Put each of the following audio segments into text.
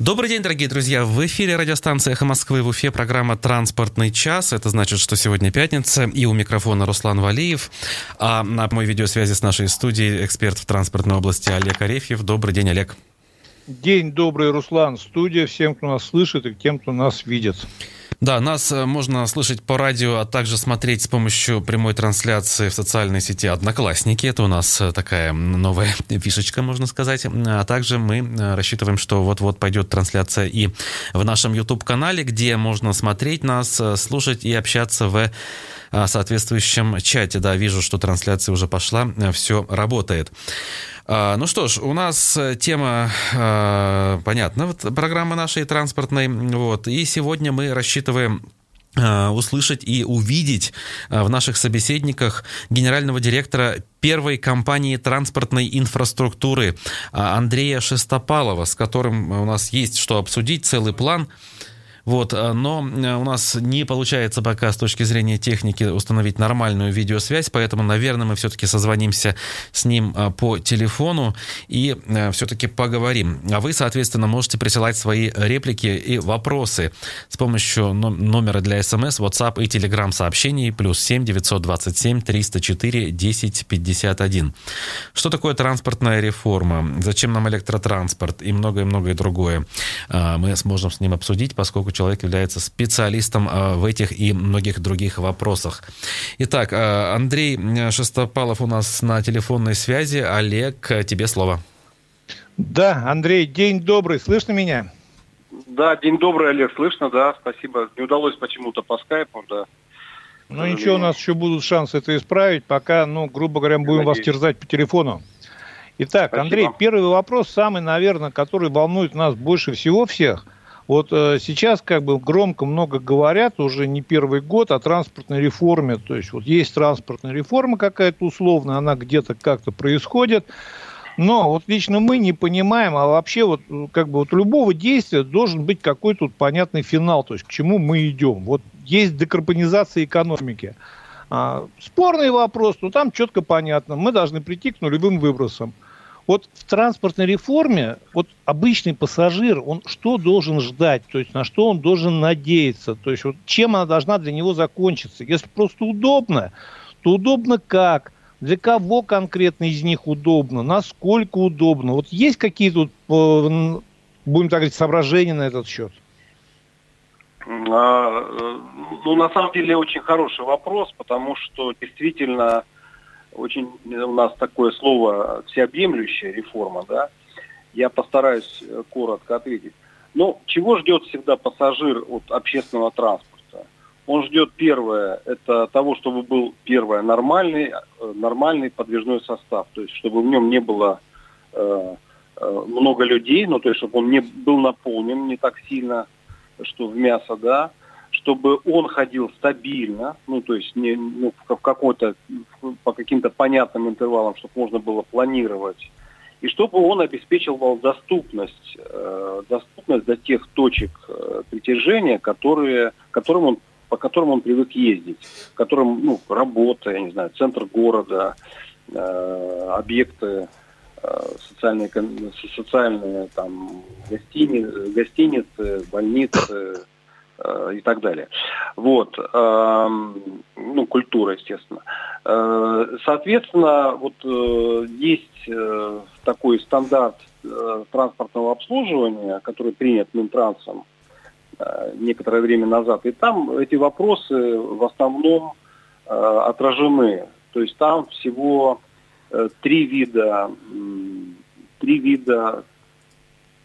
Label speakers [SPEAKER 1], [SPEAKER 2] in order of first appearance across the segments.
[SPEAKER 1] Добрый день, дорогие друзья! В эфире радиостанции «Эхо Москвы» в Уфе программа «Транспортный час». Это значит, что сегодня пятница, и у микрофона Руслан Валиев. А на мой видеосвязи с нашей студией эксперт в транспортной области Олег Арефьев. Добрый день, Олег.
[SPEAKER 2] День добрый, Руслан. Студия всем, кто нас слышит и тем, кто нас видит.
[SPEAKER 1] Да, нас э, можно слышать по радио, а также смотреть с помощью прямой трансляции в социальной сети «Одноклассники». Это у нас э, такая новая фишечка, можно сказать. А также мы э, рассчитываем, что вот-вот пойдет трансляция и в нашем YouTube-канале, где можно смотреть нас, слушать и общаться в соответствующем чате. Да, вижу, что трансляция уже пошла, все работает. А, ну что ж, у нас э, тема а, понятна, вот, программы нашей транспортной. Вот, и сегодня мы рассчитываем а, услышать и увидеть в наших собеседниках генерального директора первой компании транспортной инфраструктуры Андрея Шестопалова, с которым у нас есть что обсудить, целый план – вот, э, но э, у нас не получается пока с точки зрения техники установить нормальную видеосвязь, поэтому, наверное, мы все-таки созвонимся с ним э, по телефону и все-таки поговорим. А вы, соответственно, можете присылать свои реплики и вопросы с помощью номера для смс, WhatsApp и Telegram сообщений плюс 7 927 304 10 51. Что такое транспортная реформа? Зачем нам электротранспорт и многое-многое другое? Мы сможем с ним обсудить, поскольку человек является специалистом а, в этих и многих других вопросах. Итак, а, Андрей Шестопалов у нас на телефонной связи. Олег, тебе слово.
[SPEAKER 2] Да, Андрей, день добрый. Слышно меня?
[SPEAKER 3] Да, день добрый, Олег, слышно, да, спасибо. Не удалось почему-то по скайпу, да.
[SPEAKER 2] Ну ничего, у нас еще будут шансы это исправить, пока, ну, грубо говоря, будем Надеюсь. вас терзать по телефону. Итак, Спасибо. Андрей, первый вопрос, самый, наверное, который волнует нас больше всего всех. Вот э, сейчас как бы громко много говорят, уже не первый год, о транспортной реформе. То есть вот есть транспортная реформа какая-то условная, она где-то как-то происходит. Но вот лично мы не понимаем, а вообще вот как бы вот любого действия должен быть какой-то вот понятный финал, то есть к чему мы идем. Вот есть декарбонизация экономики. А, спорный вопрос, но там четко понятно. Мы должны прийти к нулевым выбросам. Вот в транспортной реформе вот обычный пассажир, он что должен ждать, то есть на что он должен надеяться, то есть вот чем она должна для него закончиться. Если просто удобно, то удобно как, для кого конкретно из них удобно, насколько удобно. Вот есть какие-то, э, будем так говорить, соображения на этот счет?
[SPEAKER 3] А, э, ну, на самом деле, очень хороший вопрос, потому что действительно очень у нас такое слово всеобъемлющая реформа, да, я постараюсь э, коротко ответить. Но чего ждет всегда пассажир от общественного транспорта? Он ждет первое, это того, чтобы был первое нормальный, э, нормальный подвижной состав, то есть чтобы в нем не было э, э, много людей, ну то есть чтобы он не был наполнен не так сильно, что в мясо, да, чтобы он ходил стабильно, ну, то есть не, ну, в какой-то, по каким-то понятным интервалам, чтобы можно было планировать, и чтобы он обеспечивал доступность, э, доступность до тех точек э, притяжения, которые, которым он, по которым он привык ездить, которым, ну, работа, я не знаю, центр города, э, объекты э, социальные, социальные там, гостиницы, гостиницы больницы, и так далее. Вот, эм, ну, культура, естественно. Э, соответственно, вот э, есть такой стандарт транспортного обслуживания, который принят Минтрансом некоторое время назад, и там эти вопросы в основном отражены. То есть там всего три вида, три вида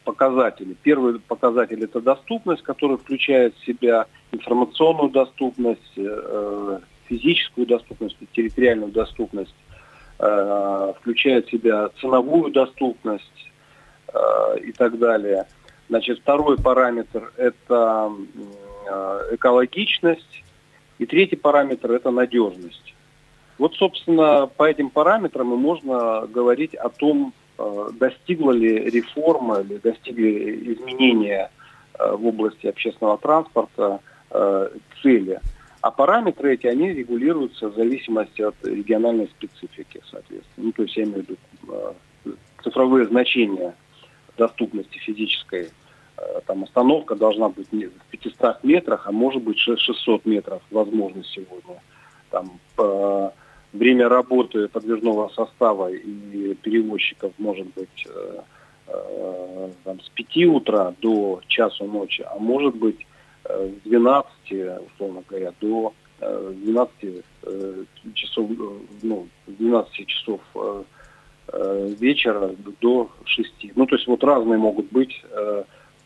[SPEAKER 3] показатели. Первый показатель – это доступность, которая включает в себя информационную доступность, э, физическую доступность, территориальную доступность, э, включает в себя ценовую доступность э, и так далее. Значит, второй параметр – это экологичность, и третий параметр – это надежность. Вот, собственно, по этим параметрам и можно говорить о том, достигла ли реформа или достигли изменения э, в области общественного транспорта э, цели. А параметры эти, они регулируются в зависимости от региональной специфики, соответственно. Ну, то есть я имею в виду цифровые значения доступности физической там остановка должна быть в 500 метрах, а может быть 600 метров, возможно, сегодня. Там время работы подвижного состава и перевозчиков может быть э, э, там, с 5 утра до часу ночи, а может быть э, с 12, условно говоря, до 12 часов, ну, 12 часов вечера до 6. Ну, то есть вот разные могут быть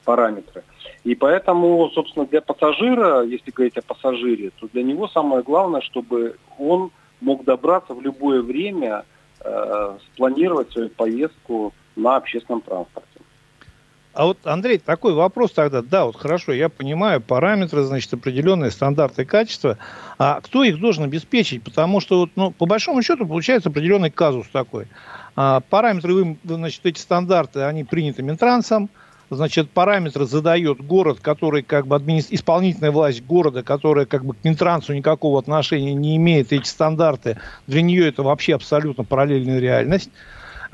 [SPEAKER 3] параметры. И поэтому, собственно, для пассажира, если говорить о пассажире, то для него самое главное, чтобы он мог добраться в любое время, э, спланировать свою поездку на общественном транспорте.
[SPEAKER 2] А вот, Андрей, такой вопрос тогда. Да, вот хорошо, я понимаю, параметры, значит, определенные стандарты качества. А кто их должен обеспечить? Потому что, вот, ну, по большому счету, получается определенный казус такой. А, параметры, значит, эти стандарты, они приняты Минтрансом, значит, параметры задает город, который как бы админи... исполнительная власть города, которая как бы к Минтрансу никакого отношения не имеет, эти стандарты, для нее это вообще абсолютно параллельная реальность.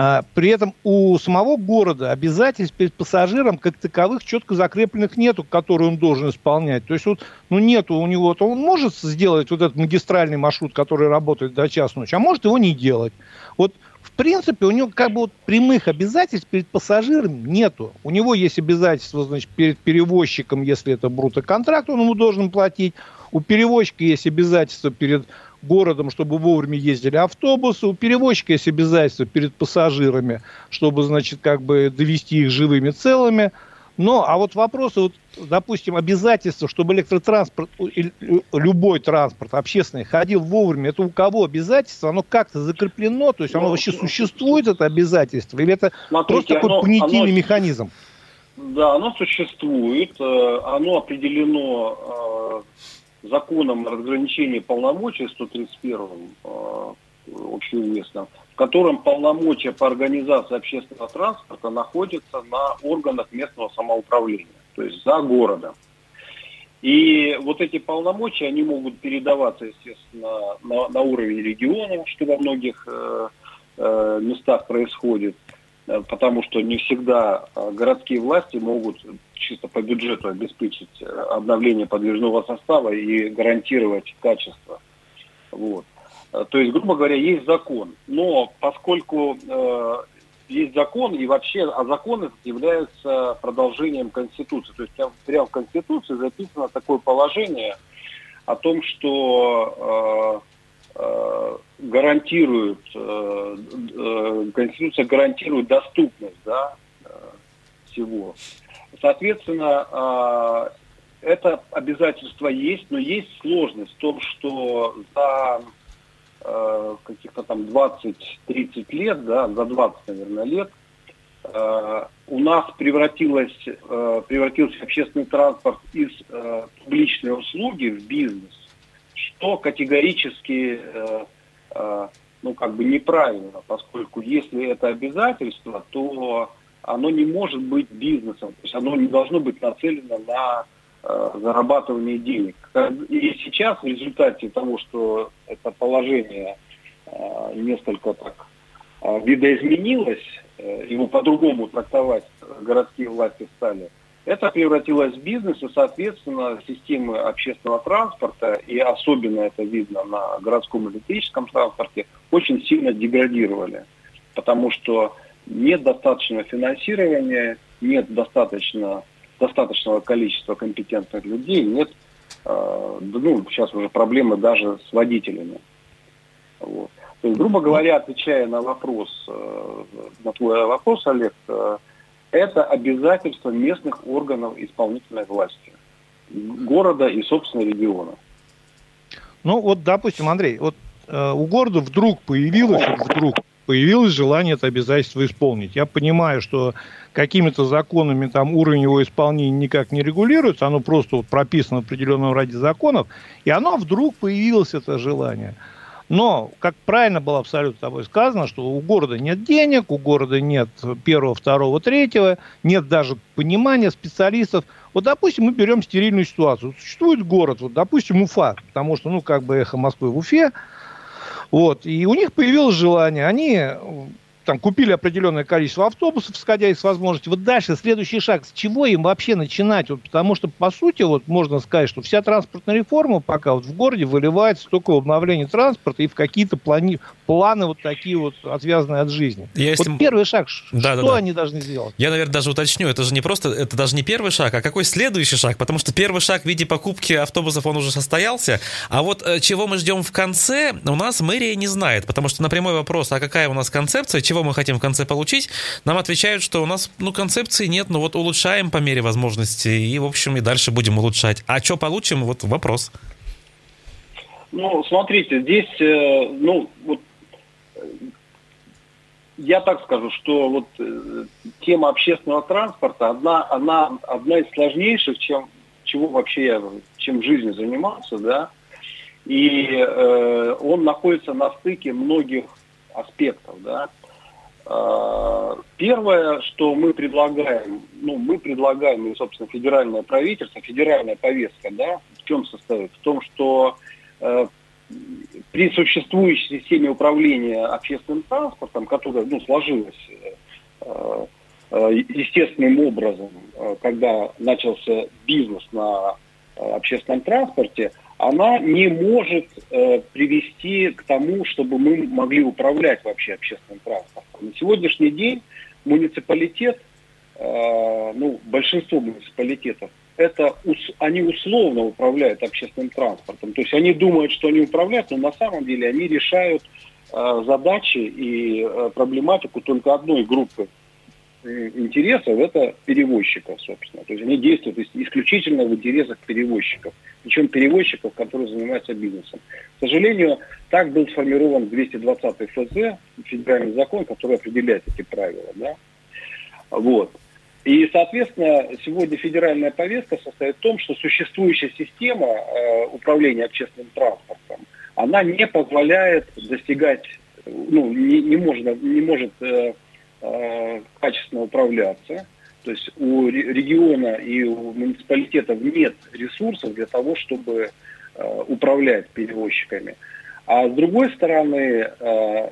[SPEAKER 2] А, при этом у самого города обязательств перед пассажиром как таковых четко закрепленных нету, которые он должен исполнять. То есть вот, ну нету у него, то он может сделать вот этот магистральный маршрут, который работает до час ночи, а может его не делать. Вот принципе, у него как бы вот прямых обязательств перед пассажиром нету. У него есть обязательства, значит, перед перевозчиком, если это брутоконтракт, он ему должен платить. У перевозчика есть обязательства перед городом, чтобы вовремя ездили автобусы. У перевозчика есть обязательства перед пассажирами, чтобы, значит, как бы довести их живыми целыми. Но, а вот вопросы, вот, допустим, обязательства, чтобы электротранспорт, любой транспорт общественный ходил вовремя, это у кого обязательство? Оно как-то закреплено? То есть оно ну, вообще существует, это обязательство? Или это смотрите, просто такой оно, понятийный оно, механизм?
[SPEAKER 3] Да, оно существует, э, оно определено э, законом о разграничении полномочий 131 э, общеизвестным котором полномочия по организации общественного транспорта находятся на органах местного самоуправления, то есть за городом. И вот эти полномочия, они могут передаваться, естественно, на, на уровень региона, что во многих э, э, местах происходит, э, потому что не всегда э, городские власти могут чисто по бюджету обеспечить э, обновление подвижного состава и гарантировать качество. Вот. То есть, грубо говоря, есть закон. Но поскольку есть закон, и вообще, а законы являются продолжением Конституции. То есть прямо в Конституции записано такое положение о том, что э, э, гарантирует, э, Конституция гарантирует доступность да, всего. Соответственно, это обязательство есть, но есть сложность в том, что за э, каких-то там 20-30 лет, да, за 20, наверное, лет, э, у нас превратилось, э, превратился общественный транспорт из публичной услуги в бизнес, что категорически ну, как бы неправильно, поскольку если это обязательство, то оно не может быть бизнесом, то есть оно не должно быть нацелено на зарабатывания денег. И сейчас в результате того, что это положение э, несколько так э, видоизменилось, его по-другому трактовать городские власти стали, это превратилось в бизнес, и, соответственно, системы общественного транспорта, и особенно это видно на городском электрическом транспорте, очень сильно деградировали. Потому что нет достаточного финансирования, нет достаточно достаточного количества компетентных людей, нет, э, ну, сейчас уже проблемы даже с водителями. Вот. То есть, грубо говоря, отвечая на вопрос, э, на твой вопрос, Олег, э, это обязательство местных органов исполнительной власти, города и, собственно, региона.
[SPEAKER 2] Ну, вот, допустим, Андрей, вот э, у города вдруг появилось, вдруг появилось желание это обязательство исполнить. Я понимаю, что какими-то законами там уровень его исполнения никак не регулируется, оно просто вот прописано в определенном ради законов, и оно вдруг появилось, это желание. Но, как правильно было абсолютно тобой сказано, что у города нет денег, у города нет первого, второго, третьего, нет даже понимания специалистов. Вот, допустим, мы берем стерильную ситуацию. Существует город, вот, допустим, Уфа, потому что, ну, как бы эхо Москвы в Уфе, вот. И у них появилось желание. Они там купили определенное количество автобусов, исходя из возможностей. Вот дальше следующий шаг, с чего им вообще начинать? Вот, потому что, по сути, вот можно сказать, что вся транспортная реформа пока вот в городе выливается только в обновление транспорта и в какие-то плани... планы вот такие вот отвязанные от жизни. Я вот если... первый шаг, да, что да, да. они должны сделать?
[SPEAKER 1] Я, наверное, даже уточню, это же не просто, это даже не первый шаг, а какой следующий шаг? Потому что первый шаг в виде покупки автобусов, он уже состоялся, а вот э, чего мы ждем в конце, у нас мэрия не знает, потому что на прямой вопрос, а какая у нас концепция, чего мы хотим в конце получить, нам отвечают, что у нас, ну, концепции нет, но вот улучшаем по мере возможности, и, в общем, и дальше будем улучшать. А что получим, вот вопрос.
[SPEAKER 3] Ну, смотрите, здесь, э, ну, вот я так скажу, что вот э, тема общественного транспорта одна, она одна из сложнейших, чем чего вообще я, чем в жизни занимался, да, и э, он находится на стыке многих аспектов, да. Э, первое, что мы предлагаем, ну, мы предлагаем, и, собственно, федеральное правительство, федеральная повестка, да, в чем состоит? В том, что э, при существующей системе управления общественным транспортом, которая ну, сложилась э, э, естественным образом, когда начался бизнес на общественном транспорте, она не может привести к тому, чтобы мы могли управлять вообще общественным транспортом. На сегодняшний день муниципалитет, ну, большинство муниципалитетов это они условно управляют общественным транспортом. То есть они думают, что они управляют, но на самом деле они решают э, задачи и э, проблематику только одной группы интересов, это перевозчиков, собственно. То есть они действуют исключительно в интересах перевозчиков. Причем перевозчиков, которые занимаются бизнесом. К сожалению, так был сформирован 220 ФЗ, федеральный закон, который определяет эти правила. Да? Вот. И, соответственно, сегодня федеральная повестка состоит в том, что существующая система э, управления общественным транспортом, она не позволяет достигать, ну, не, не, можно, не может э, э, качественно управляться. То есть у региона и у муниципалитетов нет ресурсов для того, чтобы э, управлять перевозчиками. А с другой стороны, э,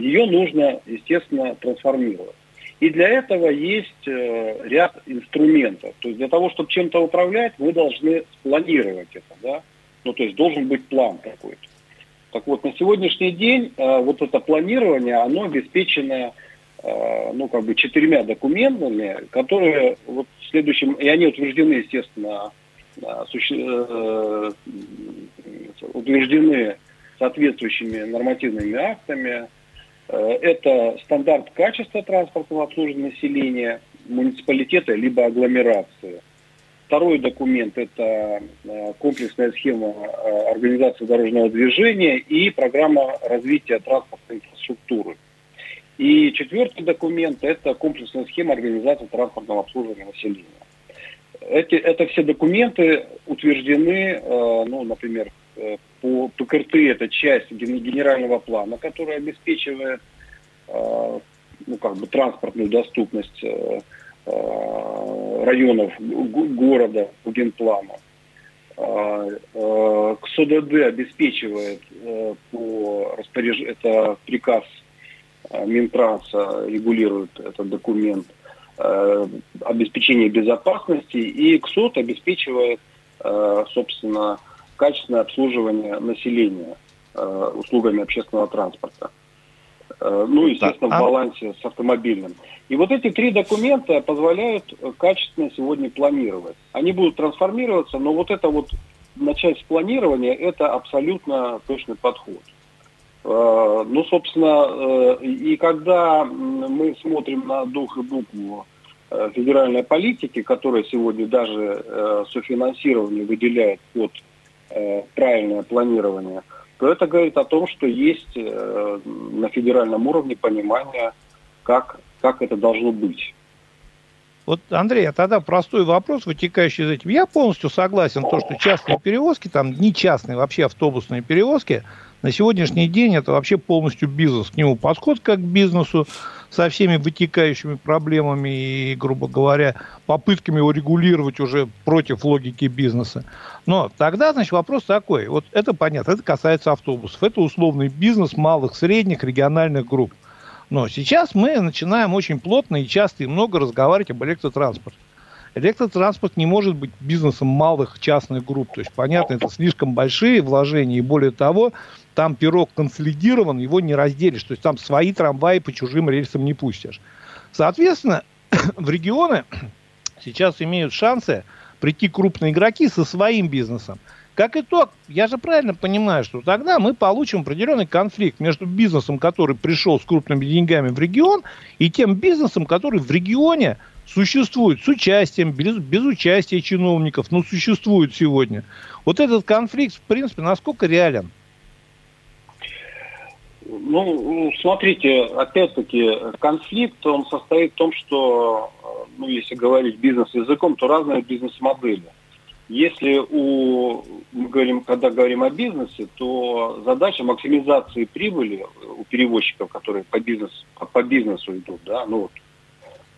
[SPEAKER 3] ее нужно, естественно, трансформировать. И для этого есть ряд инструментов. То есть для того, чтобы чем-то управлять, мы должны спланировать это. Да? Ну, то есть должен быть план какой-то. Так вот, на сегодняшний день вот это планирование, оно обеспечено ну, как бы четырьмя документами, которые вот в следующем, и они утверждены, естественно, суще, утверждены соответствующими нормативными актами, Э, это стандарт качества транспортного обслуживания населения муниципалитета либо агломерации. Второй документ – это э, комплексная схема э, организации дорожного движения и программа развития транспортной инфраструктуры. И четвертый документ – это комплексная схема организации транспортного обслуживания населения. Эти, это все документы утверждены, ну, например, по ПКРТ это часть генерального плана, который обеспечивает э, ну, как бы транспортную доступность э, э, районов города по генплану. КСОДД обеспечивает по распоряжению, это приказ Минтранса регулирует этот документ, обеспечение безопасности, и КСОТ обеспечивает, собственно, качественное обслуживание населения э, услугами общественного транспорта. Э, ну, естественно, в а балансе с автомобильным. И вот эти три документа позволяют качественно сегодня планировать. Они будут трансформироваться, но вот это вот начать с планирования, это абсолютно точный подход. Э, ну, собственно, и когда мы смотрим на дух и букву федеральной политики, которая сегодня даже софинансирование выделяет под Э, правильное планирование, то это говорит о том, что есть э, на федеральном уровне понимание, как, как это должно быть.
[SPEAKER 2] Вот, Андрей, а тогда простой вопрос, вытекающий из этим. Я полностью согласен, то, что частные перевозки, там не частные, вообще автобусные перевозки, на сегодняшний день это вообще полностью бизнес. К нему подход как к бизнесу со всеми вытекающими проблемами и, грубо говоря, попытками его регулировать уже против логики бизнеса. Но тогда, значит, вопрос такой. Вот это понятно, это касается автобусов. Это условный бизнес малых, средних, региональных групп. Но сейчас мы начинаем очень плотно и часто и много разговаривать об электротранспорте. Электротранспорт не может быть бизнесом малых частных групп. То есть, понятно, это слишком большие вложения. И более того, там пирог консолидирован, его не разделишь. То есть, там свои трамваи по чужим рельсам не пустишь. Соответственно, в регионы сейчас имеют шансы прийти крупные игроки со своим бизнесом. Как итог, я же правильно понимаю, что тогда мы получим определенный конфликт между бизнесом, который пришел с крупными деньгами в регион, и тем бизнесом, который в регионе существует с участием, без, без участия чиновников, но существует сегодня. Вот этот конфликт, в принципе, насколько реален?
[SPEAKER 3] Ну, смотрите, опять-таки, конфликт, он состоит в том, что, ну, если говорить бизнес-языком, то разные бизнес-модели. Если у, мы говорим, когда говорим о бизнесе, то задача максимизации прибыли у перевозчиков, которые по, бизнес, по бизнесу идут, да, ну вот,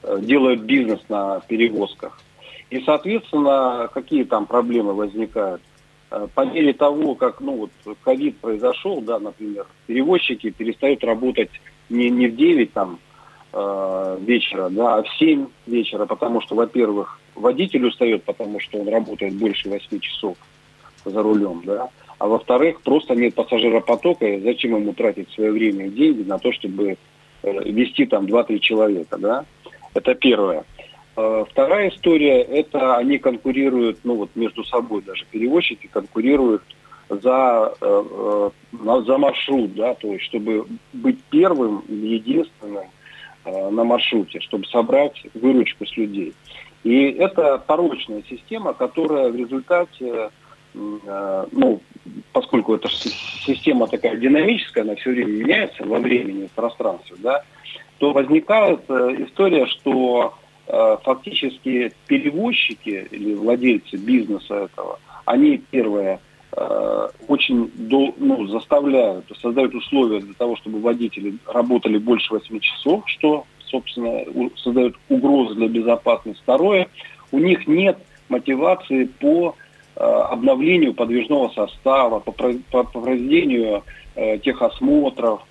[SPEAKER 3] э, делают бизнес на перевозках. И, соответственно, какие там проблемы возникают? Э, по мере того, как ну, вот, ковид произошел, да, например, перевозчики перестают работать не, не в 9 там, э, вечера, да, а в 7 вечера, потому что, во-первых, водитель устает, потому что он работает больше 8 часов за рулем, да, а во-вторых, просто нет пассажиропотока, и зачем ему тратить свое время и деньги на то, чтобы э, вести там 2-3 человека, да, это первое. Э, вторая история, это они конкурируют, ну вот между собой даже перевозчики конкурируют за, э, за маршрут, да, то есть чтобы быть первым или единственным на маршруте, чтобы собрать выручку с людей. И это порочная система, которая в результате, э, ну, поскольку эта система такая динамическая, она все время меняется во времени и пространстве, да, то возникает э, история, что э, фактически перевозчики или владельцы бизнеса этого, они, первое, очень ну, заставляют, создают условия для того, чтобы водители работали больше 8 часов, что собственно, создают угрозы для безопасности. Второе, у них нет мотивации по э, обновлению подвижного состава, по, по, по проведению э, техосмотров,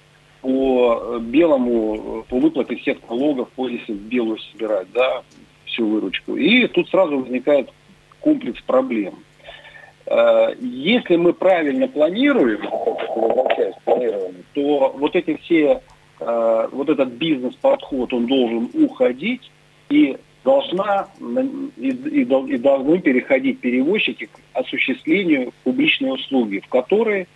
[SPEAKER 3] по э, белому, по выплате всех налогов, по если в белую собирать, да, всю выручку. И тут сразу возникает комплекс проблем. Если мы правильно планируем, то вот эти все э, вот этот бизнес-подход, он должен уходить, и должна и, и должны переходить перевозчики к осуществлению публичной услуги, в которой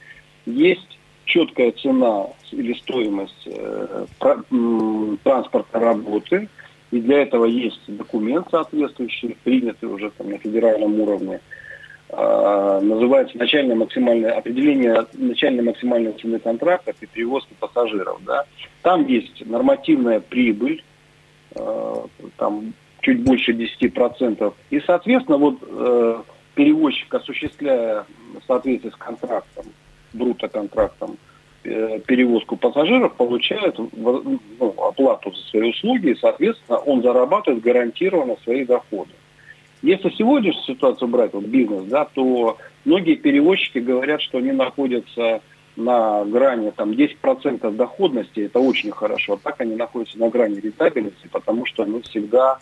[SPEAKER 3] есть четкая цена или стоимость э, транспортной работы, и для этого есть документ соответствующий, принятый уже там, на федеральном уровне, а, называется начальное максимальное определение начальной максимальной цены контракта при перевозке пассажиров. Да. Там есть нормативная прибыль, а, там чуть больше 10%. И, соответственно, вот э, перевозчик, осуществляя в соответствии с контрактом, брутто-контрактом, э, перевозку пассажиров, получает ну, оплату за свои услуги, и, соответственно, он зарабатывает гарантированно свои доходы. Если сегодняшнюю ситуацию брать, вот бизнес, да, то многие перевозчики говорят, что они находятся на грани там 10% доходности, это очень хорошо. Так они находятся на грани рентабельности, потому что они всегда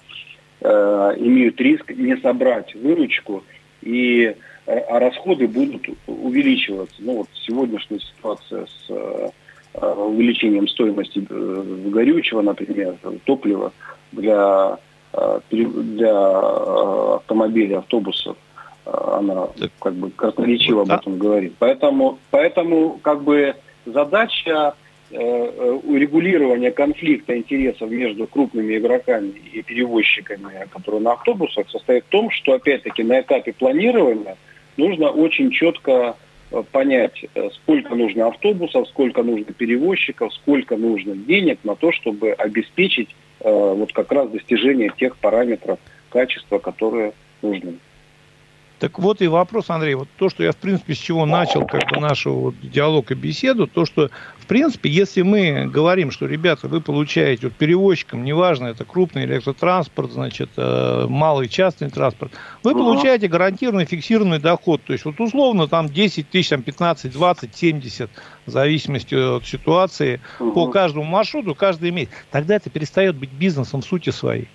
[SPEAKER 3] э, имеют риск не собрать выручку, и, а расходы будут увеличиваться. Ну вот сегодняшняя ситуация с э, увеличением стоимости э, горючего, например, топлива для Э, для э, автомобилей, автобусов, э, она как бы красноречиво об этом говорит. Поэтому, поэтому как бы задача урегулирования конфликта интересов между крупными игроками и перевозчиками, которые на автобусах, состоит в том, что опять-таки на этапе планирования нужно очень четко понять, сколько нужно автобусов, сколько нужно перевозчиков, сколько нужно денег на то, чтобы обеспечить Э, вот как раз достижение тех параметров качества, которые нужны.
[SPEAKER 2] Так вот и вопрос, Андрей, вот то, что я, в принципе, с чего начал как бы нашу вот диалог и беседу, то, что, в принципе, если мы говорим, что, ребята, вы получаете вот перевозчикам, неважно, это крупный электротранспорт, значит, э, малый частный транспорт, вы угу. получаете гарантированный фиксированный доход, то есть вот условно там 10 тысяч, там 15, 20, 70, в зависимости от ситуации, угу. по каждому маршруту, каждый месяц. Тогда это перестает быть бизнесом в сути своей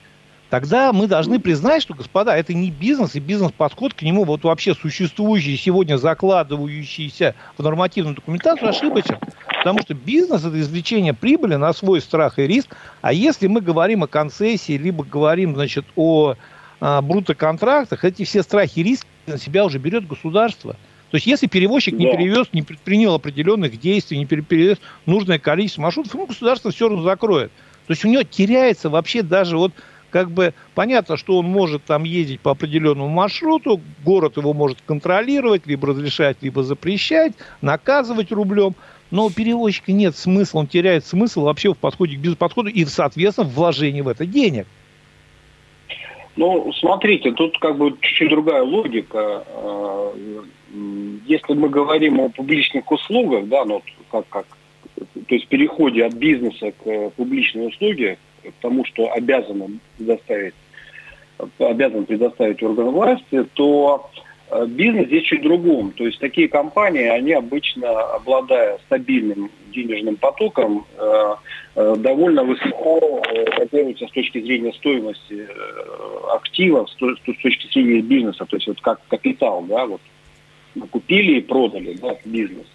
[SPEAKER 2] тогда мы должны признать, что, господа, это не бизнес, и бизнес-подход к нему, вот вообще существующий, сегодня закладывающийся в нормативную документацию, ошибочен. Потому что бизнес – это извлечение прибыли на свой страх и риск. А если мы говорим о концессии, либо говорим, значит, о а, брутоконтрактах, эти все страхи и риски на себя уже берет государство. То есть, если перевозчик не перевез, не предпринял определенных действий, не перевез нужное количество маршрутов, ну, государство все равно закроет. То есть, у него теряется вообще даже вот как бы понятно, что он может там ездить по определенному маршруту, город его может контролировать, либо разрешать, либо запрещать, наказывать рублем. Но у перевозчика нет смысла, он теряет смысл вообще в подходе к бизнес-подходу и, соответственно, в вложении в это денег.
[SPEAKER 3] Ну, смотрите, тут как бы чуть-чуть другая логика. А, если мы говорим о публичных услугах, да, ну, как, как, то есть переходе от бизнеса к публичной услуге, тому, что обязан предоставить, обязан предоставить орган власти, то э, бизнес здесь чуть другом. То есть такие компании, они обычно, обладая стабильным денежным потоком, э, э, довольно высоко котируются с точки зрения стоимости активов, с точки зрения бизнеса, то есть вот как капитал, да, вот купили и продали да, бизнес.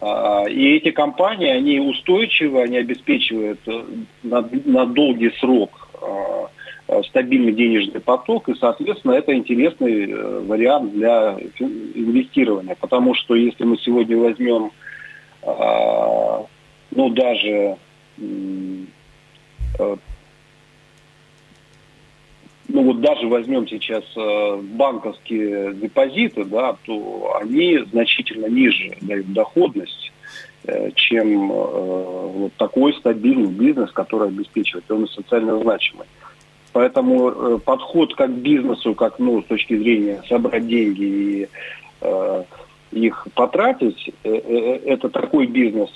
[SPEAKER 3] А, и эти компании, они устойчивы, они обеспечивают э, на, на долгий срок а, а, стабильный денежный поток, и, соответственно, это интересный э, вариант для инвестирования. Потому что если мы сегодня возьмем, ну, даже э, ну вот даже возьмем сейчас э, банковские депозиты, да, то они значительно ниже дают доходность, э, чем э, вот такой стабильный бизнес, который обеспечивает, он социально значимый. Поэтому подход как к бизнесу, как ну, с точки зрения собрать деньги и их потратить, это такой бизнес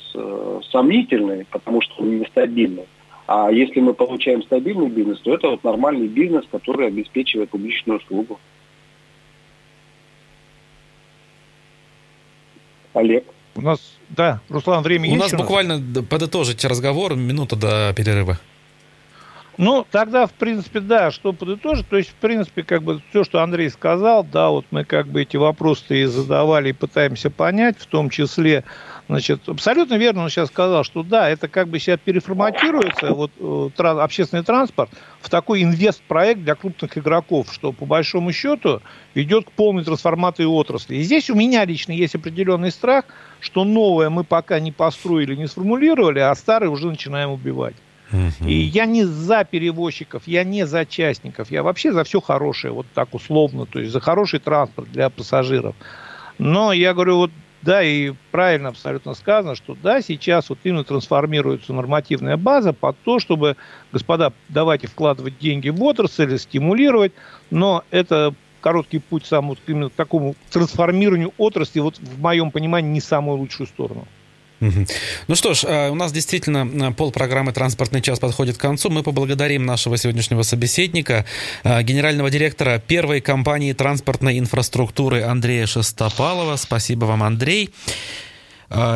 [SPEAKER 3] сомнительный, потому что он нестабильный. А если мы получаем стабильный бизнес, то это вот нормальный бизнес, который обеспечивает публичную услугу.
[SPEAKER 2] Олег. У нас, да, Руслан, время
[SPEAKER 1] У есть? У нас буквально подытожить разговор, минута до перерыва.
[SPEAKER 2] Ну, тогда, в принципе, да, что подытожить, то есть, в принципе, как бы все, что Андрей сказал, да, вот мы как бы эти вопросы и задавали, и пытаемся понять, в том числе, значит, абсолютно верно он сейчас сказал, что да, это как бы сейчас переформатируется, вот, э, тран, общественный транспорт, в такой инвест-проект для крупных игроков, что, по большому счету, идет к полной трансформации отрасли. И здесь у меня лично есть определенный страх, что новое мы пока не построили, не сформулировали, а старое уже начинаем убивать. И я не за перевозчиков, я не за частников, я вообще за все хорошее, вот так условно, то есть за хороший транспорт для пассажиров. Но я говорю, вот да, и правильно абсолютно сказано, что да, сейчас вот именно трансформируется нормативная база под то, чтобы, господа, давайте вкладывать деньги в отрасль, стимулировать, но это короткий путь сам вот именно к такому трансформированию отрасли, вот в моем понимании, не самую лучшую сторону.
[SPEAKER 1] Ну что ж, э, у нас действительно э, пол программы «Транспортный час» подходит к концу. Мы поблагодарим нашего сегодняшнего собеседника, э, генерального директора первой компании транспортной инфраструктуры Андрея Шестопалова. Спасибо вам, Андрей.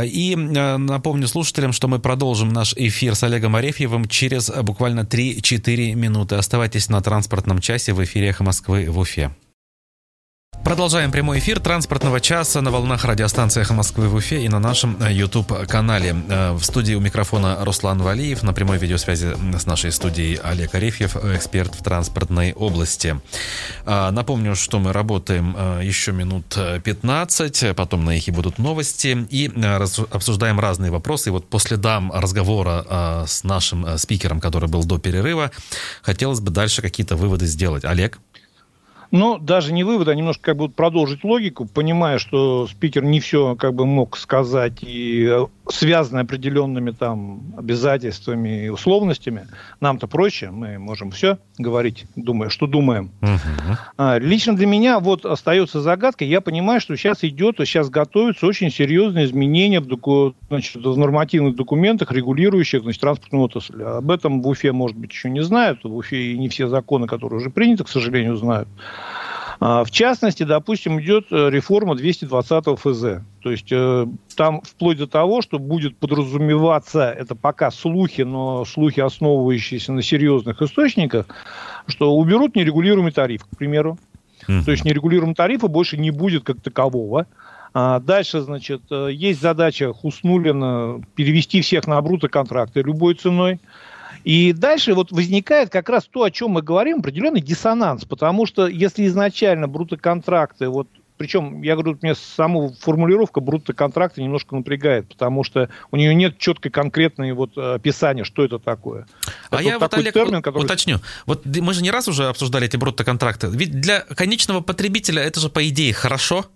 [SPEAKER 1] И напомню слушателям, что мы продолжим наш эфир с Олегом Арефьевым через буквально 3-4 минуты. Оставайтесь на транспортном часе в эфире «Эхо Москвы» в Уфе. Продолжаем прямой эфир транспортного часа на волнах радиостанции «Эхо Москвы» в Уфе и на нашем YouTube-канале. Э, в студии у микрофона Руслан Валиев, на прямой видеосвязи с нашей студией Олег Арефьев, эксперт в транспортной области. Э, напомню, что мы работаем э, еще минут 15, потом на эхе будут новости и обсуждаем разные вопросы. И вот после дам разговора с нашим спикером, который был до перерыва, хотелось бы дальше какие-то выводы сделать. Олег?
[SPEAKER 2] Ну, даже не вывод, а немножко как бы продолжить логику, понимая, что спикер не все как бы мог сказать и э, связаны определенными там обязательствами и условностями. Нам-то проще, мы можем все говорить, думая, что думаем. Uh-huh. А, лично для меня вот остается загадка. Я понимаю, что сейчас идет, сейчас готовятся очень серьезные изменения в, доку, значит, в нормативных документах, регулирующих значит, транспортную отрасль. Об этом в Уфе, может быть, еще не знают. В Уфе и не все законы, которые уже приняты, к сожалению, знают. А, в частности, допустим, идет э, реформа 220 ФЗ. То есть э, там вплоть до того, что будет подразумеваться, это пока слухи, но слухи, основывающиеся на серьезных источниках, что уберут нерегулируемый тариф, к примеру. Mm-hmm. То есть нерегулируемого тарифа больше не будет как такового. А дальше, значит, э, есть задача Хуснулина перевести всех на контракты любой ценой. И дальше вот возникает как раз то, о чем мы говорим, определенный диссонанс, потому что если изначально брутоконтракты, вот причем, я говорю, мне саму формулировка брутто-контракта немножко напрягает, потому что у нее нет четкой конкретной вот описания, что это такое.
[SPEAKER 1] А это я вот, Олег, термин, который... уточню. Вот мы же не раз уже обсуждали эти брутто-контракты. Ведь для конечного потребителя это же, по идее, хорошо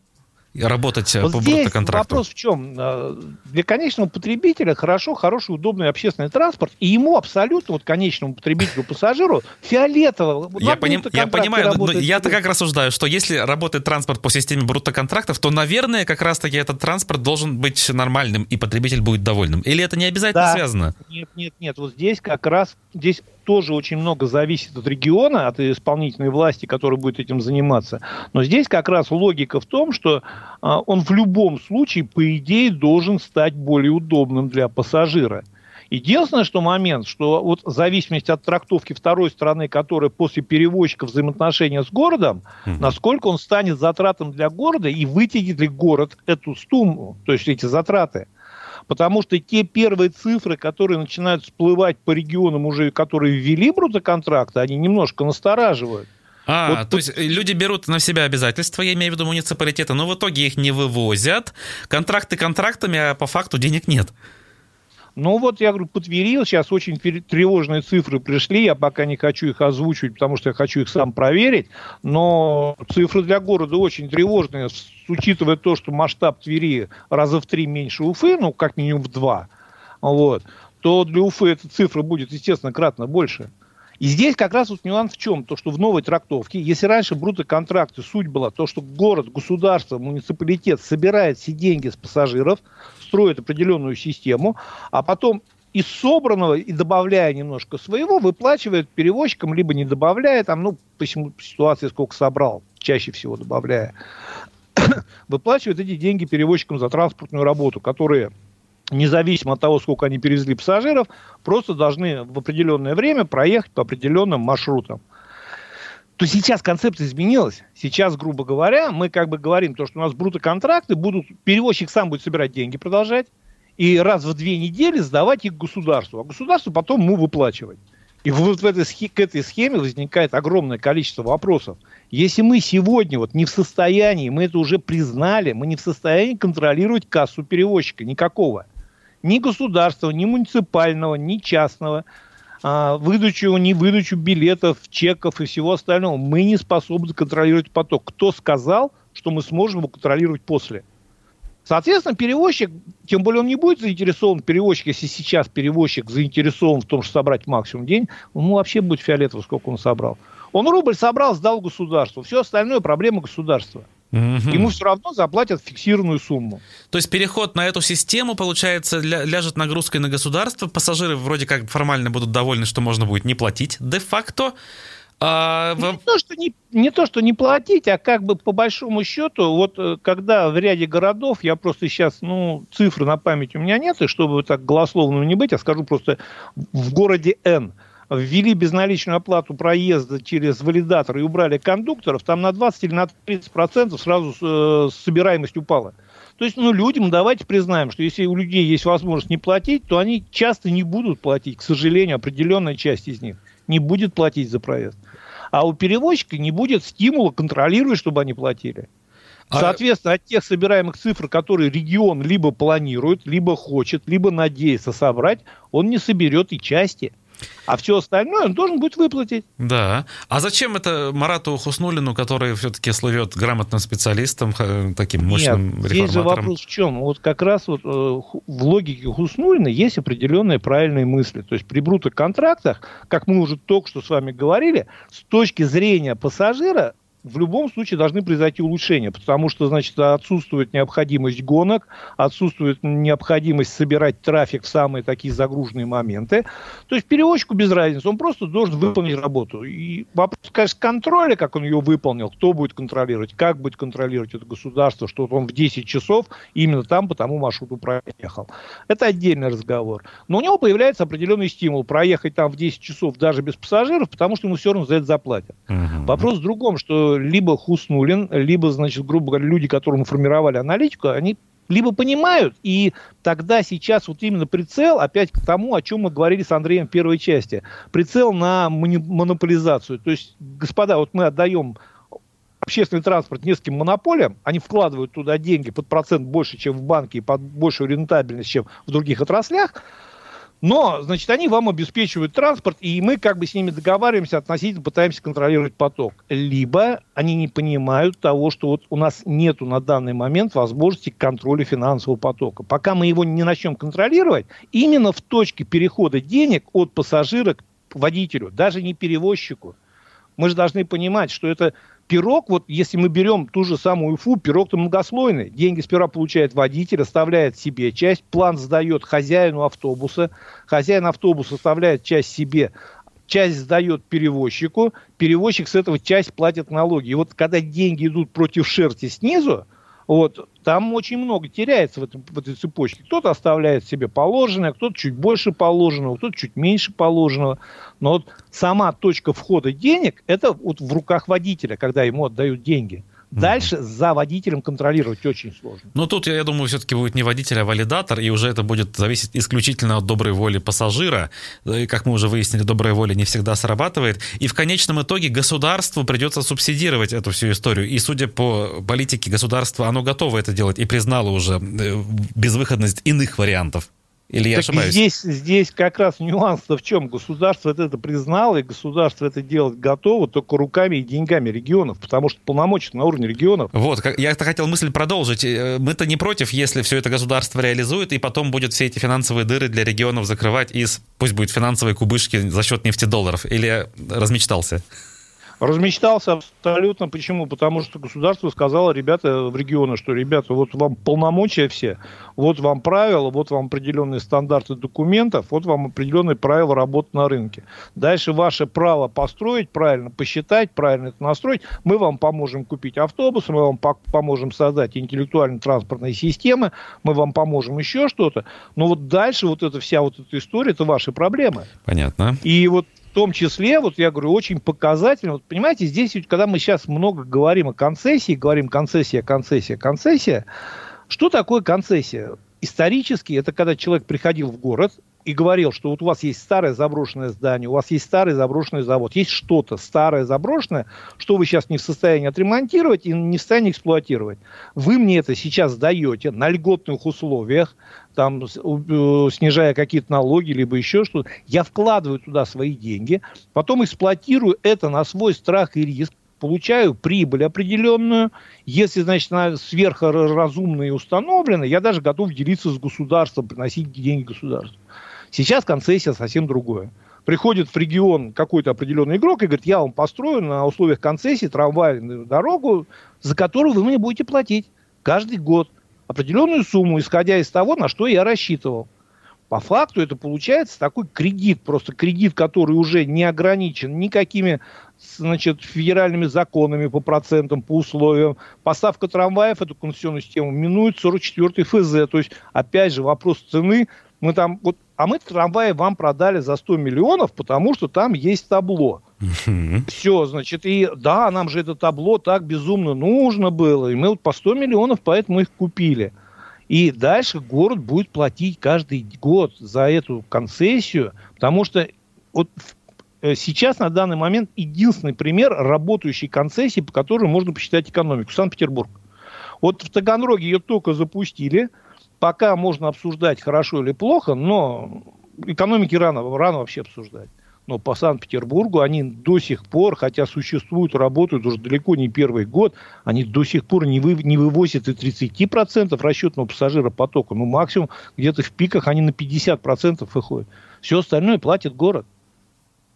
[SPEAKER 1] работать э, вот по здесь контракту?
[SPEAKER 2] вопрос в чем? Э, для конечного потребителя хорошо, хороший, удобный общественный транспорт, и ему абсолютно, вот конечному потребителю, пассажиру, фиолетово.
[SPEAKER 1] Я, поним, я понимаю, но я-то как рассуждаю, что если работает транспорт по системе брутто-контрактов, то, наверное, как раз-таки этот транспорт должен быть нормальным, и потребитель будет довольным. Или это не обязательно да. связано?
[SPEAKER 2] Нет, нет, нет. Вот здесь как раз, здесь тоже очень много зависит от региона, от исполнительной власти, которая будет этим заниматься. Но здесь как раз логика в том, что он в любом случае, по идее, должен стать более удобным для пассажира. Единственное, что момент, что вот в зависимости от трактовки второй стороны, которая после перевозчика взаимоотношения с городом, mm насколько он станет затратом для города и вытянет ли город эту сумму, то есть эти затраты. Потому что те первые цифры, которые начинают всплывать по регионам уже, которые ввели брутоконтракты, они немножко настораживают.
[SPEAKER 1] А, вот то тут... есть люди берут на себя обязательства, я имею в виду муниципалитеты, но в итоге их не вывозят. Контракты контрактами, а по факту денег нет.
[SPEAKER 2] Ну вот, я говорю, по Твери сейчас очень тревожные цифры пришли, я пока не хочу их озвучивать, потому что я хочу их сам проверить, но цифры для города очень тревожные, учитывая то, что масштаб Твери раза в три меньше Уфы, ну, как минимум в два, вот, то для Уфы эта цифра будет, естественно, кратно больше. И здесь как раз вот нюанс в чем? То, что в новой трактовке, если раньше брутоконтракты суть была то, что город, государство, муниципалитет собирает все деньги с пассажиров, строит определенную систему, а потом из собранного и добавляя немножко своего, выплачивает перевозчикам, либо не добавляя, там, ну, по ситуации сколько собрал, чаще всего добавляя, выплачивает эти деньги перевозчикам за транспортную работу, которые независимо от того, сколько они перевезли пассажиров, просто должны в определенное время проехать по определенным маршрутам. То сейчас концепция изменилась. Сейчас, грубо говоря, мы как бы говорим, то, что у нас брутоконтракты будут, перевозчик сам будет собирать деньги, продолжать, и раз в две недели сдавать их государству, а государство потом ему выплачивать. И вот в этой, к этой схеме возникает огромное количество вопросов. Если мы сегодня вот не в состоянии, мы это уже признали, мы не в состоянии контролировать кассу перевозчика никакого – ни государства, ни муниципального, ни частного, а, выдачу, не выдачу билетов, чеков и всего остального. Мы не способны контролировать поток. Кто сказал, что мы сможем его контролировать после? Соответственно, перевозчик, тем более он не будет заинтересован, перевозчик, если сейчас перевозчик заинтересован в том, чтобы собрать максимум день, ему вообще будет фиолетово, сколько он собрал. Он рубль собрал, сдал государству. Все остальное проблема государства. Угу. Ему все равно заплатят фиксированную сумму.
[SPEAKER 1] То есть переход на эту систему, получается, ля, ляжет нагрузкой на государство. Пассажиры вроде как формально будут довольны, что можно будет не платить де-факто.
[SPEAKER 2] А, не, то, что не, не то, что не платить, а как бы по большому счету, вот э, когда в ряде городов, я просто сейчас, ну, цифры на память у меня нет, и чтобы так голословным не быть, я скажу просто в городе Н – ввели безналичную оплату проезда через валидатор и убрали кондукторов, там на 20 или на 30 процентов сразу э, собираемость упала. То есть, ну, людям давайте признаем, что если у людей есть возможность не платить, то они часто не будут платить, к сожалению, определенная часть из них не будет платить за проезд. А у перевозчика не будет стимула контролировать, чтобы они платили. А Соответственно, от тех собираемых цифр, которые регион либо планирует, либо хочет, либо надеется собрать, он не соберет и части. А все остальное он должен будет выплатить.
[SPEAKER 1] Да. А зачем это Марату Хуснулину, который все-таки слывет грамотным специалистом, таким мощным Нет,
[SPEAKER 2] здесь же вопрос в чем? Вот как раз вот э, в логике Хуснулина есть определенные правильные мысли. То есть при брутых контрактах, как мы уже только что с вами говорили, с точки зрения пассажира в любом случае должны произойти улучшения, потому что, значит, отсутствует необходимость гонок, отсутствует необходимость собирать трафик в самые такие загруженные моменты. То есть перевозчику без разницы, он просто должен выполнить работу. И вопрос, конечно, контроля, как он ее выполнил, кто будет контролировать, как будет контролировать это государство, что он в 10 часов именно там по тому маршруту проехал. Это отдельный разговор. Но у него появляется определенный стимул проехать там в 10 часов даже без пассажиров, потому что ему все равно за это заплатят. Угу. Вопрос в другом, что либо Хуснулин, либо, значит, грубо говоря, люди, которые формировали аналитику, они либо понимают, и тогда сейчас вот именно прицел, опять к тому, о чем мы говорили с Андреем в первой части, прицел на монополизацию. То есть, господа, вот мы отдаем общественный транспорт нескольким монополиям, они вкладывают туда деньги под процент больше, чем в банке, и под большую рентабельность, чем в других отраслях, но, значит, они вам обеспечивают транспорт, и мы как бы с ними договариваемся, относительно пытаемся контролировать поток. Либо они не понимают того, что вот у нас нету на данный момент возможности контроля финансового потока. Пока мы его не начнем контролировать, именно в точке перехода денег от пассажира к водителю, даже не перевозчику, мы же должны понимать, что это пирог, вот если мы берем ту же самую УФУ, пирог-то многослойный. Деньги сперва получает водитель, оставляет себе часть, план сдает хозяину автобуса, хозяин автобуса оставляет часть себе, часть сдает перевозчику, перевозчик с этого часть платит налоги. И вот когда деньги идут против шерсти снизу, вот, там очень много теряется в, этом, в этой цепочке. Кто-то оставляет себе положенное, кто-то чуть больше положенного, кто-то чуть меньше положенного. Но вот сама точка входа денег, это вот в руках водителя, когда ему отдают деньги – Дальше mm-hmm. за водителем контролировать очень сложно.
[SPEAKER 1] Ну, тут, я думаю, все-таки будет не водитель, а валидатор, и уже это будет зависеть исключительно от доброй воли пассажира. И, как мы уже выяснили, добрая воля не всегда срабатывает. И в конечном итоге государству придется субсидировать эту всю историю. И, судя по политике государства, оно готово это делать и признало уже э, безвыходность иных вариантов. Или я так ошибаюсь?
[SPEAKER 2] Здесь, здесь как раз нюанс-то в чем? Государство это, это признало, и государство это делать готово только руками и деньгами регионов, потому что полномочия на уровне регионов.
[SPEAKER 1] Вот, я хотел мысль продолжить. Э, мы-то не против, если все это государство реализует, и потом будет все эти финансовые дыры для регионов закрывать из, пусть будет финансовой кубышки за счет нефтедолларов. Или размечтался?
[SPEAKER 2] Размечтался абсолютно. Почему? Потому что государство сказало ребята в регионы, что, ребята, вот вам полномочия все, вот вам правила, вот вам определенные стандарты документов, вот вам определенные правила работы на рынке. Дальше ваше право построить правильно, посчитать, правильно это настроить. Мы вам поможем купить автобусы, мы вам поможем создать интеллектуальные транспортные системы, мы вам поможем еще что-то. Но вот дальше вот эта вся вот эта история, это ваши проблемы.
[SPEAKER 1] Понятно.
[SPEAKER 2] И вот том числе, вот я говорю, очень показательно. Вот понимаете, здесь, когда мы сейчас много говорим о концессии, говорим концессия, концессия, концессия, что такое концессия? Исторически это когда человек приходил в город и говорил, что вот у вас есть старое заброшенное здание, у вас есть старый заброшенный завод, есть что-то старое заброшенное, что вы сейчас не в состоянии отремонтировать и не в состоянии эксплуатировать. Вы мне это сейчас даете на льготных условиях, там, э, снижая какие-то налоги, либо еще что-то. Я вкладываю туда свои деньги, потом эксплуатирую это на свой страх и риск, получаю прибыль определенную. Если, значит, она сверхразумно и установлена, я даже готов делиться с государством, приносить деньги государству. Сейчас концессия совсем другое. Приходит в регион какой-то определенный игрок и говорит, я вам построю на условиях концессии трамвайную дорогу, за которую вы мне будете платить каждый год определенную сумму, исходя из того, на что я рассчитывал. По факту это получается такой кредит, просто кредит, который уже не ограничен никакими значит, федеральными законами по процентам, по условиям. Поставка трамваев, эту конституционную систему, минует 44-й ФЗ. То есть, опять же, вопрос цены. Мы там, вот, а мы трамваи вам продали за 100 миллионов, потому что там есть табло. Все, значит, и да, нам же это табло так безумно нужно было, и мы вот по 100 миллионов поэтому их купили. И дальше город будет платить каждый год за эту концессию, потому что вот э, сейчас на данный момент единственный пример работающей концессии, по которой можно посчитать экономику, Санкт-Петербург. Вот в Таганроге ее только запустили, пока можно обсуждать хорошо или плохо, но экономики рано, рано вообще обсуждать. Но по Санкт-Петербургу они до сих пор, хотя существуют, работают уже далеко не первый год, они до сих пор не, вы, не вывозят и 30% расчетного пассажиропотока. Ну, максимум где-то в пиках они на 50% выходят. Все остальное платит город.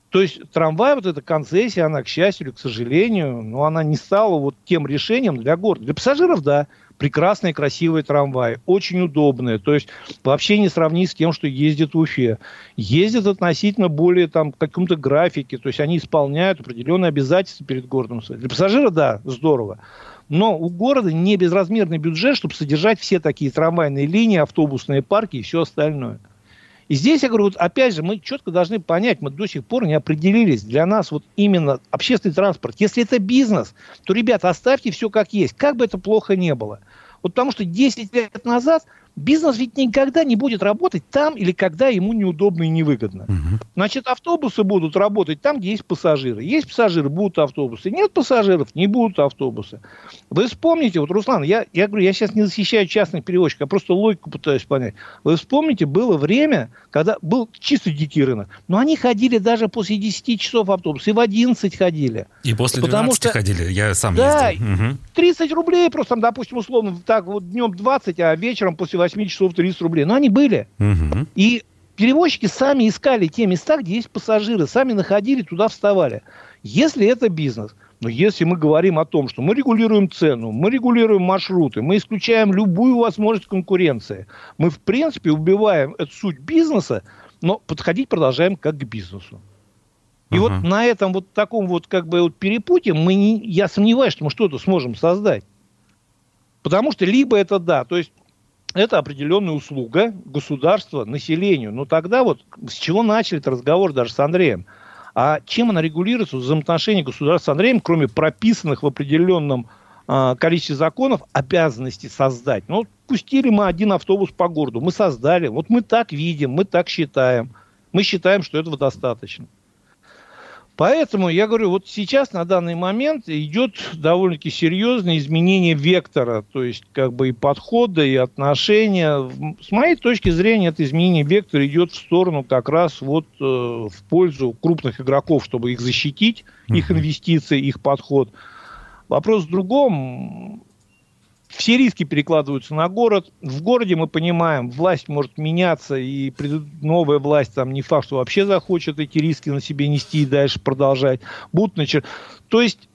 [SPEAKER 2] То есть трамвай, вот эта концессия, она, к счастью или к сожалению, но она не стала вот тем решением для города. Для пассажиров, да, прекрасные, красивые трамваи, очень удобные, то есть вообще не сравнить с тем, что ездит в Уфе. Ездят относительно более там каком-то графике, то есть они исполняют определенные обязательства перед городом. Для пассажира, да, здорово. Но у города не безразмерный бюджет, чтобы содержать все такие трамвайные линии, автобусные парки и все остальное. И здесь, я говорю, вот опять же, мы четко должны понять, мы до сих пор не определились. Для нас вот именно общественный транспорт. Если это бизнес, то, ребята, оставьте все как есть. Как бы это плохо не было. Вот потому что 10 лет назад Бизнес ведь никогда не будет работать там или когда ему неудобно и невыгодно. Угу. Значит, автобусы будут работать там, где есть пассажиры. Есть пассажиры, будут автобусы. Нет пассажиров, не будут автобусы. Вы вспомните, вот, Руслан, я, я говорю, я сейчас не защищаю частных перевозчиков, я просто логику пытаюсь понять. Вы вспомните, было время, когда был чисто дикий рынок, но они ходили даже после 10 часов автобуса, и в 11 ходили.
[SPEAKER 1] И после 12 что, ходили, я сам
[SPEAKER 2] да,
[SPEAKER 1] ездил.
[SPEAKER 2] Угу. 30 рублей просто, там, допустим, условно, так вот днем 20, а вечером после 8 часов 30 рублей. Но они были. Угу. И перевозчики сами искали те места, где есть пассажиры, сами находили, туда вставали. Если это бизнес, но если мы говорим о том, что мы регулируем цену, мы регулируем маршруты, мы исключаем любую возможность конкуренции, мы, в принципе, убиваем эту суть бизнеса, но подходить продолжаем как к бизнесу. И uh-huh. вот на этом вот таком вот как бы вот перепутье мы не, я сомневаюсь, что мы что-то сможем создать. Потому что либо это да, то есть это определенная услуга государства населению. Но тогда вот с чего начали этот разговор даже с Андреем? А чем она регулируется, взаимоотношения государства с Андреем, кроме прописанных в определенном э, количестве законов обязанностей создать? Ну, пустили мы один автобус по городу, мы создали, вот мы так видим, мы так считаем. Мы считаем, что этого достаточно. Поэтому я говорю, вот сейчас на данный момент идет довольно-таки серьезное изменение вектора, то есть как бы и подхода, и отношения. С моей точки зрения, это изменение вектора идет в сторону как раз вот э, в пользу крупных игроков, чтобы их защитить, их инвестиции, их подход. Вопрос в другом все риски перекладываются на город. В городе мы понимаем, власть может меняться, и новая власть там не факт, что вообще захочет эти риски на себе нести и дальше продолжать. Будут начер... То есть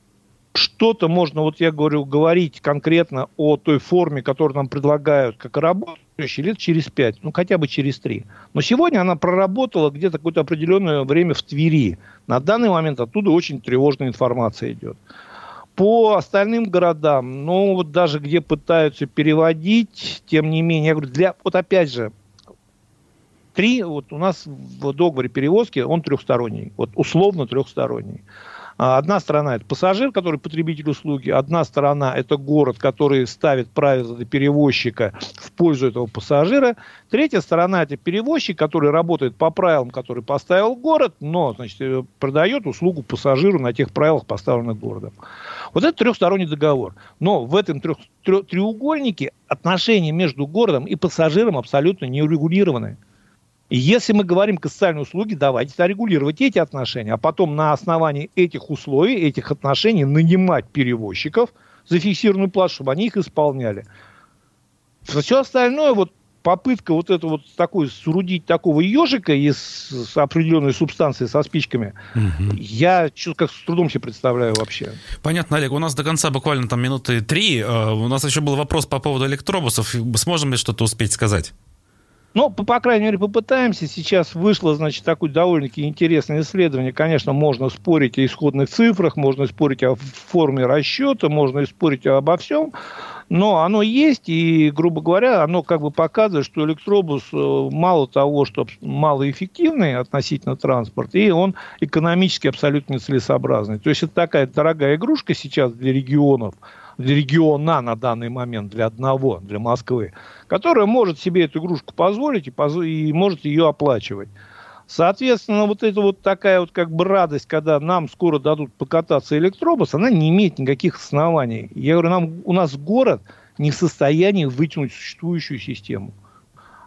[SPEAKER 2] что-то можно, вот я говорю, говорить конкретно о той форме, которую нам предлагают, как работающий, лет через пять, ну хотя бы через три. Но сегодня она проработала где-то какое-то определенное время в Твери. На данный момент оттуда очень тревожная информация идет. По остальным городам, ну, вот даже где пытаются переводить, тем не менее, я говорю, для, вот опять же, три, вот у нас в договоре перевозки, он трехсторонний, вот условно трехсторонний. А, одна сторона – это пассажир, который потребитель услуги. Одна сторона – это город, который ставит правила перевозчика в пользу этого пассажира. Третья сторона – это перевозчик, который работает по правилам, которые поставил город, но значит, э, продает услугу пассажиру на тех правилах, поставленных городом. Вот это трехсторонний договор. Но в этом трех, треугольнике отношения между городом и пассажиром абсолютно не урегулированы. И если мы говорим о социальной услуги, давайте регулировать эти отношения, а потом на основании этих условий, этих отношений нанимать перевозчиков за фиксированную плату, чтобы они их исполняли. Все остальное, вот попытка вот это вот такой сурудить такого ежика из с определенной субстанции со спичками, угу. я как с трудом себе представляю вообще.
[SPEAKER 1] Понятно, Олег. У нас до конца буквально там минуты три. Э, у нас еще был вопрос по поводу электробусов. Сможем ли что-то успеть сказать?
[SPEAKER 2] Ну, по, по крайней мере, попытаемся. Сейчас вышло, значит, такое довольно-таки интересное исследование. Конечно, можно спорить о исходных цифрах, можно спорить о форме расчета, можно спорить обо всем. Но оно есть, и, грубо говоря, оно как бы показывает, что электробус э, мало того, что малоэффективный относительно транспорта, и он экономически абсолютно нецелесообразный. То есть это такая дорогая игрушка сейчас для регионов, для региона на данный момент, для одного, для Москвы, которая может себе эту игрушку позволить и, поз... и может ее оплачивать. Соответственно, вот эта вот такая вот как бы радость, когда нам скоро дадут покататься электробус, она не имеет никаких оснований. Я говорю, нам, у нас город не в состоянии вытянуть существующую систему.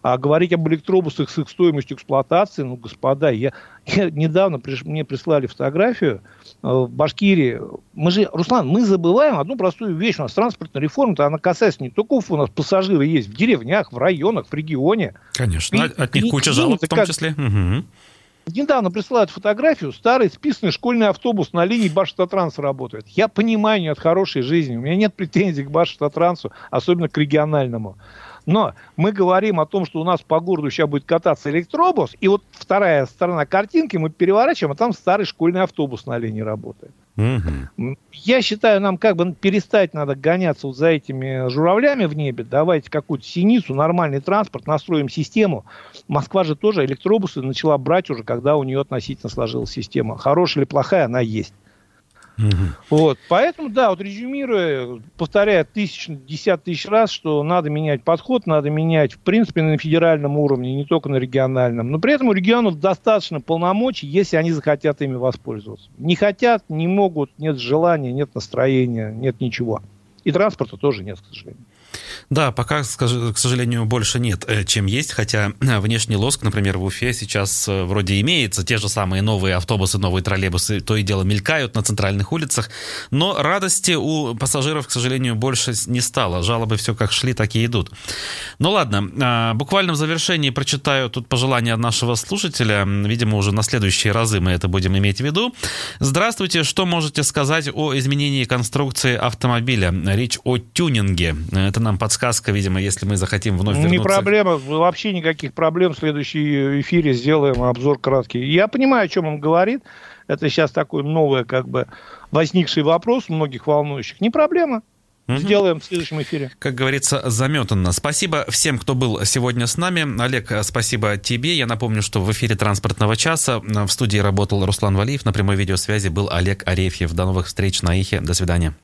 [SPEAKER 2] А говорить об электробусах с их стоимостью эксплуатации, ну, господа, я, я недавно приш, мне прислали фотографию э, в Башкирии. Мы же, Руслан, мы забываем одну простую вещь. У нас транспортная реформа-то, она касается не только у нас пассажиры есть в деревнях, в районах, в регионе.
[SPEAKER 1] Конечно, и, от них куча жалоб в том числе. Угу.
[SPEAKER 2] Недавно присылают фотографию, старый списанный школьный автобус на линии Башавтотранс работает. Я понимаю, нет хорошей жизни, у меня нет претензий к Башавтотрансу, особенно к региональному. Но мы говорим о том, что у нас по городу сейчас будет кататься электробус, и вот вторая сторона картинки мы переворачиваем, а там старый школьный автобус на линии работает. Угу. Я считаю, нам как бы перестать надо гоняться вот за этими журавлями в небе. Давайте какую-то синицу, нормальный транспорт, настроим систему. Москва же тоже электробусы начала брать уже, когда у нее относительно сложилась система. Хорошая или плохая, она есть. Вот, поэтому, да, вот резюмируя, повторяю тысяч, десят тысяч раз, что надо менять подход, надо менять, в принципе, на федеральном уровне, не только на региональном. Но при этом у регионов достаточно полномочий, если они захотят ими воспользоваться. Не хотят, не могут, нет желания, нет настроения, нет ничего. И транспорта тоже нет, к сожалению.
[SPEAKER 1] Да, пока, к сожалению, больше нет, э, чем есть, хотя э, внешний лоск, например, в Уфе сейчас э, вроде имеется, те же самые новые автобусы, новые троллейбусы, то и дело мелькают на центральных улицах, но радости у пассажиров, к сожалению, больше не стало. Жалобы все как шли, так и идут. Ну ладно, а, буквально в завершении прочитаю тут пожелания нашего слушателя, видимо, уже на следующие разы мы это будем иметь в виду. Здравствуйте, что можете сказать о изменении конструкции автомобиля? Речь о тюнинге. Это нам подсказка, видимо, если мы захотим вновь
[SPEAKER 2] ну,
[SPEAKER 1] вернуться.
[SPEAKER 2] Не проблема, вообще никаких проблем. В следующем эфире сделаем обзор краткий. Я понимаю, о чем он говорит. Это сейчас такой новый, как бы, возникший вопрос многих волнующих. Не проблема. Сделаем в следующем эфире.
[SPEAKER 1] Как говорится, заметанно. Спасибо всем, кто был сегодня с нами. Олег, спасибо тебе. Я напомню, что в эфире транспортного часа в студии работал Руслан Валиев. На прямой видеосвязи был Олег Арефьев. До новых встреч на Ихе. До свидания.